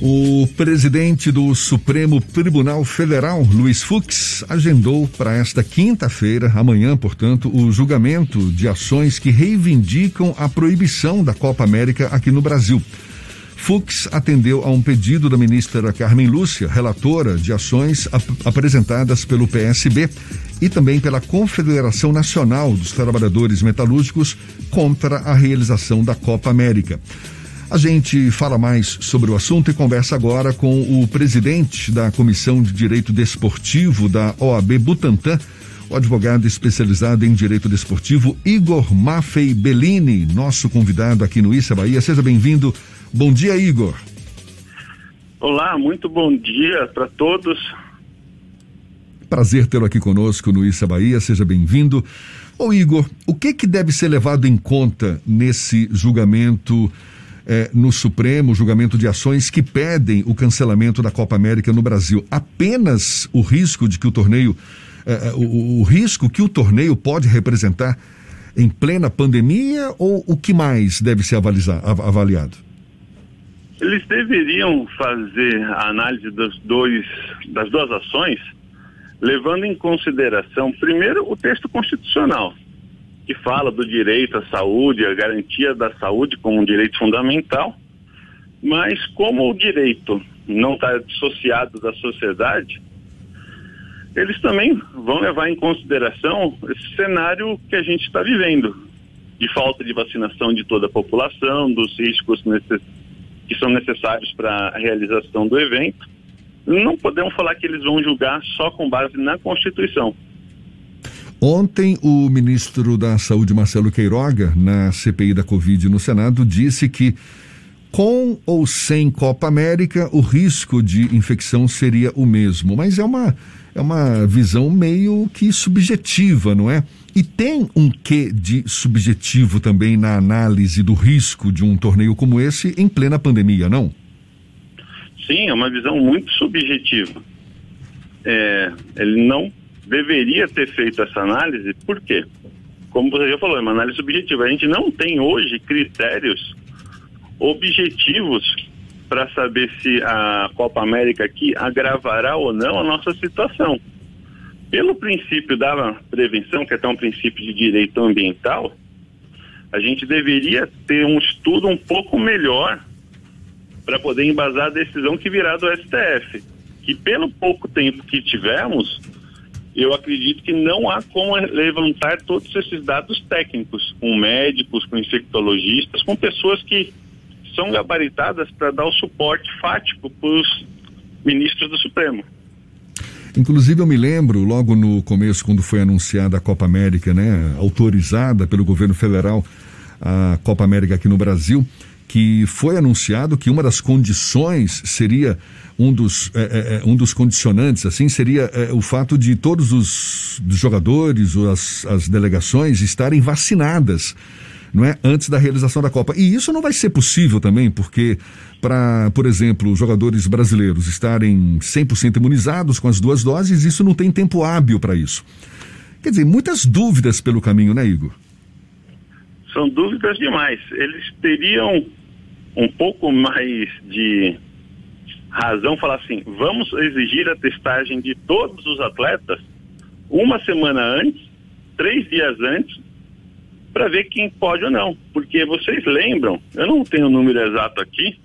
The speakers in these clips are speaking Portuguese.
O presidente do Supremo Tribunal Federal, Luiz Fux, agendou para esta quinta-feira, amanhã, portanto, o julgamento de ações que reivindicam a proibição da Copa América aqui no Brasil. Fux atendeu a um pedido da ministra Carmen Lúcia, relatora de ações ap apresentadas pelo PSB e também pela Confederação Nacional dos Trabalhadores Metalúrgicos contra a realização da Copa América. A gente fala mais sobre o assunto e conversa agora com o presidente da Comissão de Direito Desportivo da OAB Butantan, o advogado especializado em direito desportivo Igor Maffei Bellini, nosso convidado aqui no Issa Bahia. Seja bem-vindo. Bom dia, Igor. Olá, muito bom dia para todos. Prazer tê-lo aqui conosco no Issa Bahia. Seja bem-vindo. Ô Igor, o que que deve ser levado em conta nesse julgamento é, no Supremo, julgamento de ações que pedem o cancelamento da Copa América no Brasil. Apenas o risco de que o torneio, é, o, o risco que o torneio pode representar em plena pandemia ou o que mais deve ser avalizar, avaliado? Eles deveriam fazer a análise dos dois, das duas ações, levando em consideração, primeiro, o texto constitucional que fala do direito à saúde, a garantia da saúde como um direito fundamental, mas como o direito não está dissociado da sociedade, eles também vão levar em consideração esse cenário que a gente está vivendo, de falta de vacinação de toda a população, dos riscos que são necessários para a realização do evento. Não podemos falar que eles vão julgar só com base na Constituição. Ontem, o ministro da Saúde, Marcelo Queiroga, na CPI da Covid no Senado, disse que com ou sem Copa América, o risco de infecção seria o mesmo. Mas é uma, é uma visão meio que subjetiva, não é? E tem um quê de subjetivo também na análise do risco de um torneio como esse em plena pandemia, não? Sim, é uma visão muito subjetiva. É, ele não deveria ter feito essa análise, por quê? Como você já falou, é uma análise subjetiva. A gente não tem hoje critérios objetivos para saber se a Copa América aqui agravará ou não a nossa situação. Pelo princípio da prevenção, que é até um princípio de direito ambiental, a gente deveria ter um estudo um pouco melhor para poder embasar a decisão que virá do STF. Que pelo pouco tempo que tivemos, eu acredito que não há como levantar todos esses dados técnicos, com médicos, com infectologistas, com pessoas que são gabaritadas para dar o suporte fático para os ministros do Supremo. Inclusive, eu me lembro, logo no começo, quando foi anunciada a Copa América, né, autorizada pelo governo federal, a Copa América aqui no Brasil, que foi anunciado que uma das condições seria um dos, é, é, é, um dos condicionantes, assim, seria é, o fato de todos os jogadores ou as, as delegações estarem vacinadas. Não é? Antes da realização da Copa. E isso não vai ser possível também, porque para, por exemplo, os jogadores brasileiros estarem 100% imunizados com as duas doses, isso não tem tempo hábil para isso. Quer dizer, muitas dúvidas pelo caminho, né, Igor? São dúvidas demais. Eles teriam um pouco mais de razão falar assim: vamos exigir a testagem de todos os atletas uma semana antes, três dias antes, para ver quem pode ou não. Porque vocês lembram, eu não tenho o número exato aqui,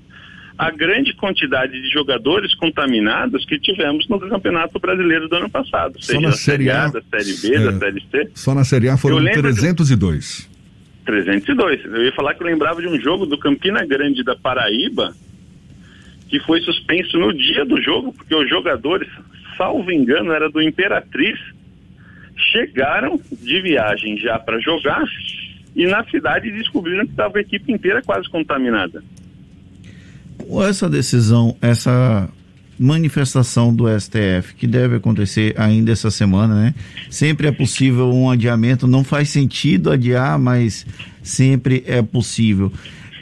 a grande quantidade de jogadores contaminados que tivemos no Campeonato Brasileiro do ano passado. Só seja na Série A, da Série B, é, da Série C. Só na Série A foram 302. De... 302. Eu ia falar que eu lembrava de um jogo do Campina Grande da Paraíba, que foi suspenso no dia do jogo, porque os jogadores, salvo engano, era do Imperatriz, chegaram de viagem já para jogar e na cidade descobriram que estava a equipe inteira quase contaminada. Essa decisão, essa manifestação do STF que deve acontecer ainda essa semana, né? Sempre é possível um adiamento, não faz sentido adiar, mas sempre é possível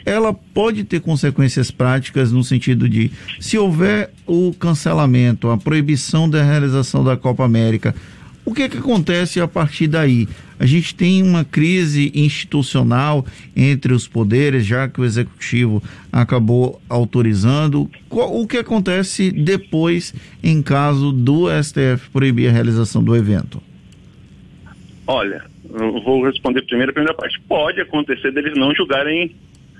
ela pode ter consequências práticas no sentido de, se houver o cancelamento, a proibição da realização da Copa América, o que, é que acontece a partir daí? A gente tem uma crise institucional entre os poderes, já que o executivo acabou autorizando. O que acontece depois em caso do STF proibir a realização do evento? Olha, eu vou responder primeiro a primeira parte. Pode acontecer deles não julgarem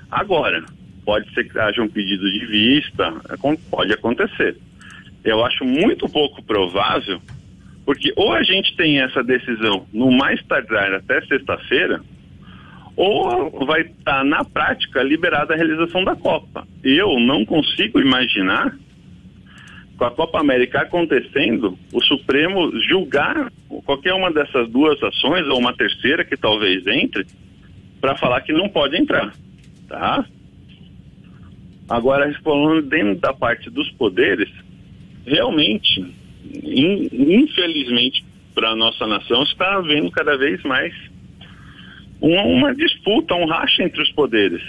agora. Pode ser que haja um pedido de vista, é pode acontecer. Eu acho muito pouco provável porque ou a gente tem essa decisão no mais tardar até sexta-feira, ou vai estar tá, na prática liberada a realização da Copa. Eu não consigo imaginar, com a Copa América acontecendo, o Supremo julgar qualquer uma dessas duas ações, ou uma terceira que talvez entre, para falar que não pode entrar. Tá? Agora, falando dentro da parte dos poderes, realmente infelizmente, para a nossa nação, está havendo cada vez mais uma, uma, disputa, um racha entre os poderes.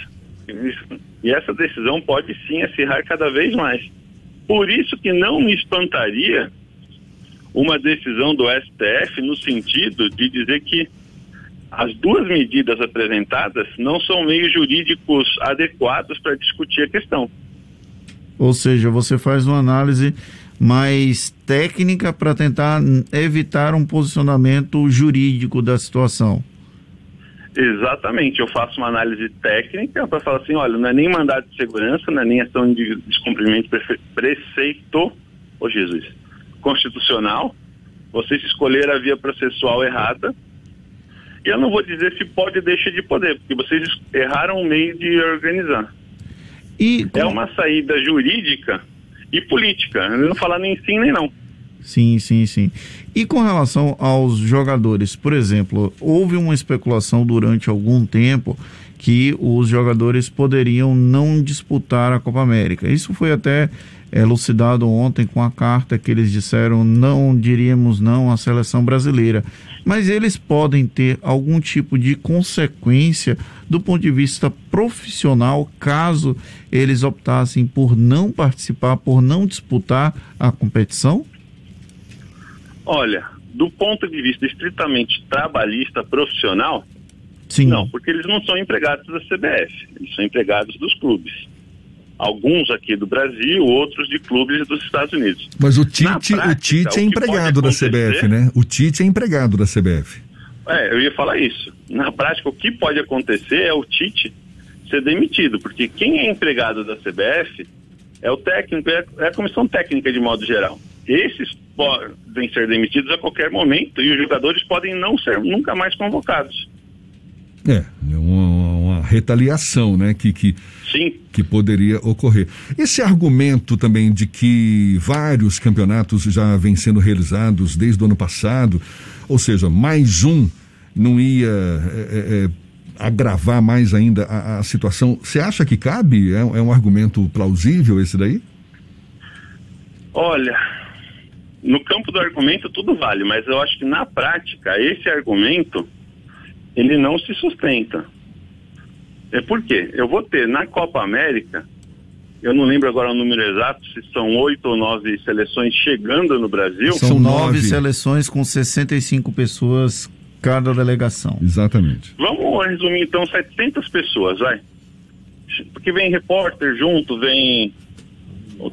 E essa decisão pode sim acirrar cada vez mais. Por isso que não me espantaria uma decisão do STF no sentido de dizer que as duas medidas apresentadas não são meios jurídicos adequados para discutir a questão. Ou seja, você faz uma análise mais técnica para tentar evitar um posicionamento jurídico da situação. Exatamente, eu faço uma análise técnica para falar assim, olha, não é nem mandado de segurança, não é nem ação de descumprimento preceito, oh Jesus, constitucional, vocês escolheram a via processual errada, e eu não vou dizer se pode ou deixa de poder, porque vocês erraram o meio de organizar. E É uma saída jurídica e política. Não falar nem sim nem não. Sim, sim, sim. E com relação aos jogadores, por exemplo, houve uma especulação durante algum tempo que os jogadores poderiam não disputar a Copa América. Isso foi até elucidado ontem com a carta que eles disseram não diríamos não à seleção brasileira. Mas eles podem ter algum tipo de consequência do ponto de vista profissional caso eles optassem por não participar, por não disputar a competição? Olha, do ponto de vista estritamente trabalhista profissional, Sim. não, porque eles não são empregados da CBF, eles são empregados dos clubes alguns aqui do Brasil, outros de clubes dos Estados Unidos. Mas o Tite, prática, o Tite é empregado da CBF, né? O Tite é empregado da CBF. É, eu ia falar isso. Na prática, o que pode acontecer é o Tite ser demitido, porque quem é empregado da CBF é o técnico, é, é a comissão técnica de modo geral. Esses podem ser demitidos a qualquer momento e os jogadores podem não ser nunca mais convocados. É, é uma, uma retaliação, né? Que, que, Sim. que poderia ocorrer. Esse argumento também de que vários campeonatos já vêm sendo realizados desde o ano passado, ou seja, mais um não ia é, é, agravar mais ainda a, a, situação. Você acha que cabe? É, é um argumento plausível esse daí? Olha, no campo do argumento tudo vale, mas eu acho que na prática esse argumento ele não se sustenta. É por quê? Eu vou ter na Copa América, eu não lembro agora o número exato, se são oito ou nove seleções chegando no Brasil. São nove seleções com 65 pessoas cada delegação. Exatamente. Vamos resumir então 700 pessoas, vai. Porque vem repórter junto, vem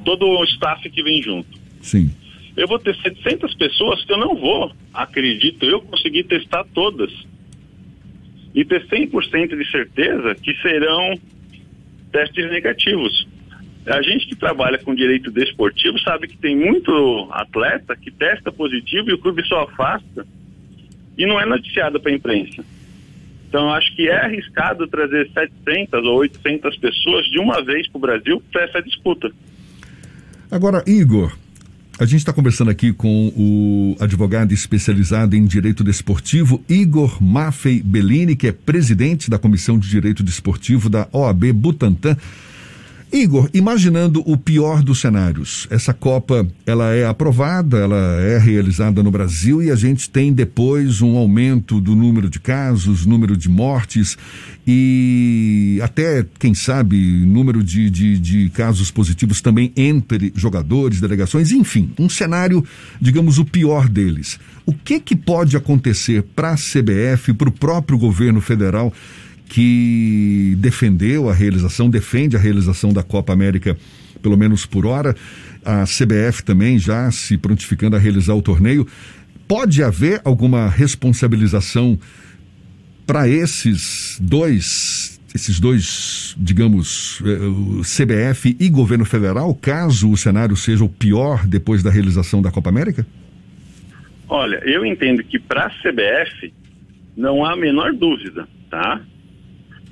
todo o staff que vem junto. Sim. Eu vou ter 700 pessoas que eu não vou, acredito eu, conseguir testar todas e ter 100% de certeza que serão testes negativos. A gente que trabalha com direito desportivo sabe que tem muito atleta que testa positivo e o clube só afasta e não é noticiado para a imprensa. Então, acho que é arriscado trazer 700 ou 800 pessoas de uma vez para o Brasil para essa disputa. Agora, Igor, a gente está conversando aqui com o advogado especializado em direito desportivo, Igor Maffei Bellini, que é presidente da Comissão de Direito Desportivo da OAB Butantan. Igor, imaginando o pior dos cenários, essa Copa ela é aprovada, ela é realizada no Brasil e a gente tem depois um aumento do número de casos, número de mortes e até, quem sabe, número de, de, de casos positivos também entre jogadores, delegações, enfim, um cenário, digamos, o pior deles. O que, que pode acontecer para a CBF, para o próprio governo federal? Que defendeu a realização, defende a realização da Copa América, pelo menos por hora. A CBF também já se prontificando a realizar o torneio. Pode haver alguma responsabilização para esses dois, esses dois, digamos, eh, CBF e governo federal, caso o cenário seja o pior depois da realização da Copa América? Olha, eu entendo que para a CBF não há a menor dúvida, tá?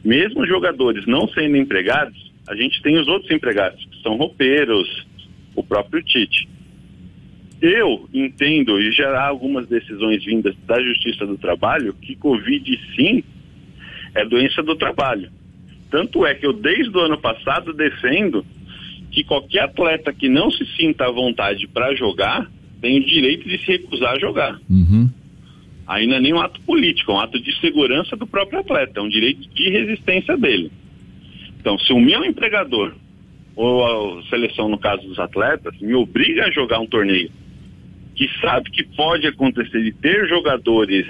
Mesmo os jogadores não sendo empregados, a gente tem os outros empregados, que são roupeiros, o próprio Tite. Eu entendo, e já há algumas decisões vindas da Justiça do Trabalho, que Covid sim é doença do trabalho. Tanto é que eu, desde o ano passado, defendo que qualquer atleta que não se sinta à vontade para jogar tem o direito de se recusar a jogar. Uhum. Não é nem um ato político, é um ato de segurança do próprio atleta, é um direito de resistência dele. Então, se o meu empregador, ou a seleção no caso dos atletas, me obriga a jogar um torneio que sabe que pode acontecer de ter jogadores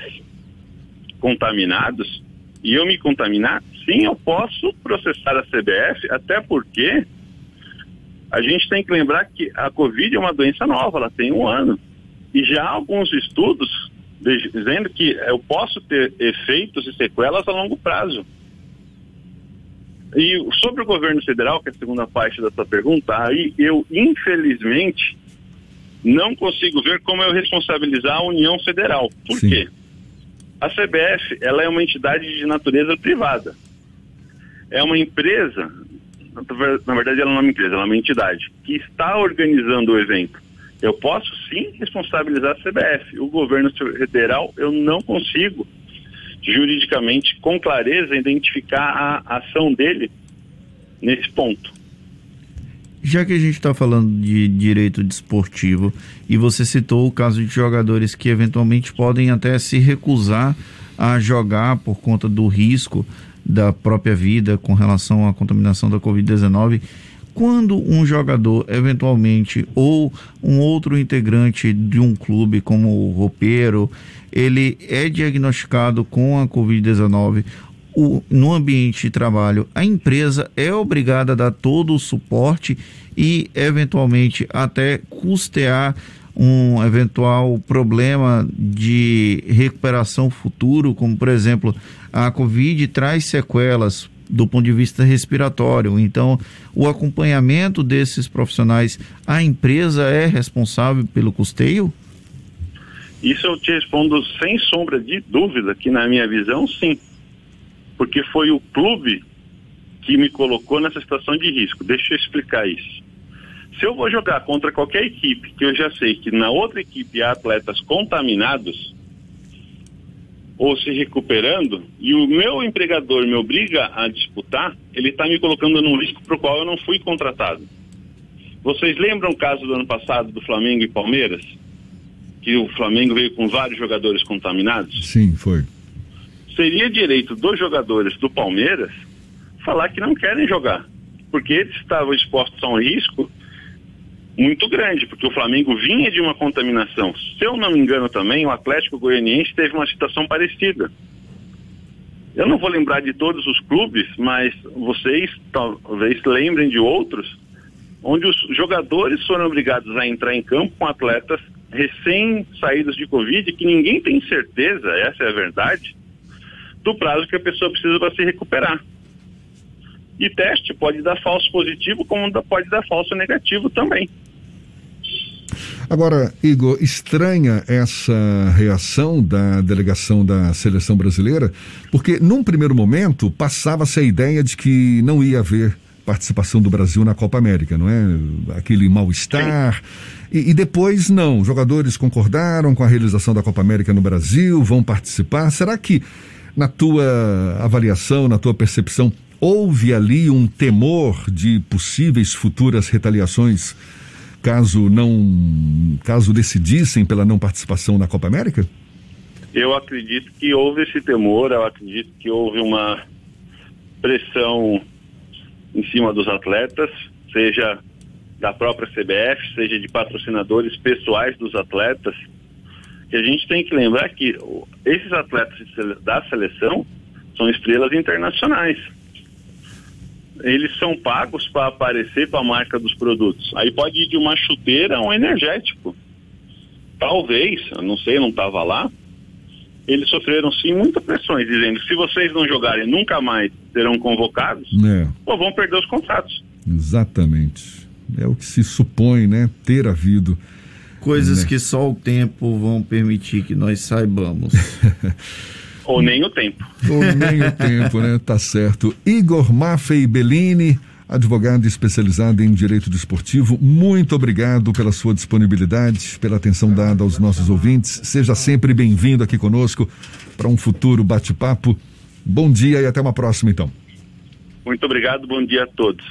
contaminados, e eu me contaminar, sim, eu posso processar a CBF, até porque a gente tem que lembrar que a Covid é uma doença nova, ela tem um ano. E já alguns estudos dizendo que eu posso ter efeitos e sequelas a longo prazo. E sobre o governo federal, que é a segunda parte da sua pergunta, aí eu, infelizmente, não consigo ver como eu responsabilizar a União Federal. Por Sim. quê? A CBF ela é uma entidade de natureza privada. É uma empresa, na verdade ela não é uma empresa, ela é uma entidade, que está organizando o evento. Eu posso sim responsabilizar a CBF. O governo federal, eu não consigo juridicamente, com clareza, identificar a ação dele nesse ponto. Já que a gente está falando de direito desportivo e você citou o caso de jogadores que eventualmente podem até se recusar a jogar por conta do risco da própria vida com relação à contaminação da Covid-19 quando um jogador, eventualmente, ou um outro integrante de um clube, como o roupeiro, ele é diagnosticado com a Covid-19, no ambiente de trabalho, a empresa é obrigada a dar todo o suporte e, eventualmente, até custear um eventual problema de recuperação futuro, como por exemplo, a Covid traz sequelas do ponto de vista respiratório. Então, o acompanhamento desses profissionais, a empresa é responsável pelo custeio? Isso eu te respondo sem sombra de dúvida, que na minha visão, sim. Porque foi o clube que me colocou nessa situação de risco. Deixa eu explicar isso. Se eu vou jogar contra qualquer equipe que eu já sei que na outra equipe há atletas contaminados, ou se recuperando e o meu empregador me obriga a disputar, ele está me colocando num risco para o qual eu não fui contratado. Vocês lembram o caso do ano passado do Flamengo e Palmeiras? Que o Flamengo veio com vários jogadores contaminados? Sim, foi. Seria direito dos jogadores do Palmeiras falar que não querem jogar, porque eles estavam expostos a um risco muito grande, porque o Flamengo vinha de uma contaminação. Se eu não me engano também, o Atlético Goianiense teve uma situação parecida. Eu não vou lembrar de todos os clubes, mas vocês talvez lembrem de outros, onde os jogadores foram obrigados a entrar em campo com atletas recém-saídos de Covid, que ninguém tem certeza, essa é a verdade, do prazo que a pessoa precisa para se recuperar. E teste pode dar falso positivo, como pode dar falso negativo também. Agora, Igor, estranha essa reação da delegação da seleção brasileira, porque num primeiro momento passava-se a ideia de que não ia haver participação do Brasil na Copa América, não é? Aquele mal-estar. E, e, depois, não. Jogadores concordaram com a realização da Copa América no Brasil, vão participar. Será que, na tua avaliação, na tua percepção, houve ali um temor de possíveis futuras retaliações caso não caso decidissem pela não participação na Copa América? Eu acredito que houve esse temor, eu acredito que houve uma pressão em cima dos atletas, seja da própria CBF, seja de patrocinadores pessoais dos atletas, que a gente tem que lembrar que esses atletas da seleção são estrelas internacionais. Eles são pagos para aparecer para a marca dos produtos. Aí pode ir de uma chuteira a um energético. Talvez, eu não sei, não estava lá. Eles sofreram sim muitas pressões, dizendo se vocês não jogarem, nunca mais serão convocados, é. ou vão perder os contratos. Exatamente. É o que se supõe, né? Ter havido. Coisas né? que só o tempo vão permitir que nós saibamos. Ou nem o tempo. Ou nem o tempo, né? Tá certo. Igor Maffei Bellini, advogado especializado em direito desportivo, muito obrigado pela sua disponibilidade, pela atenção dada aos nossos ouvintes. Seja sempre bem-vindo aqui conosco para um futuro bate-papo. Bom dia e até uma próxima, então. Muito obrigado, bom dia a todos.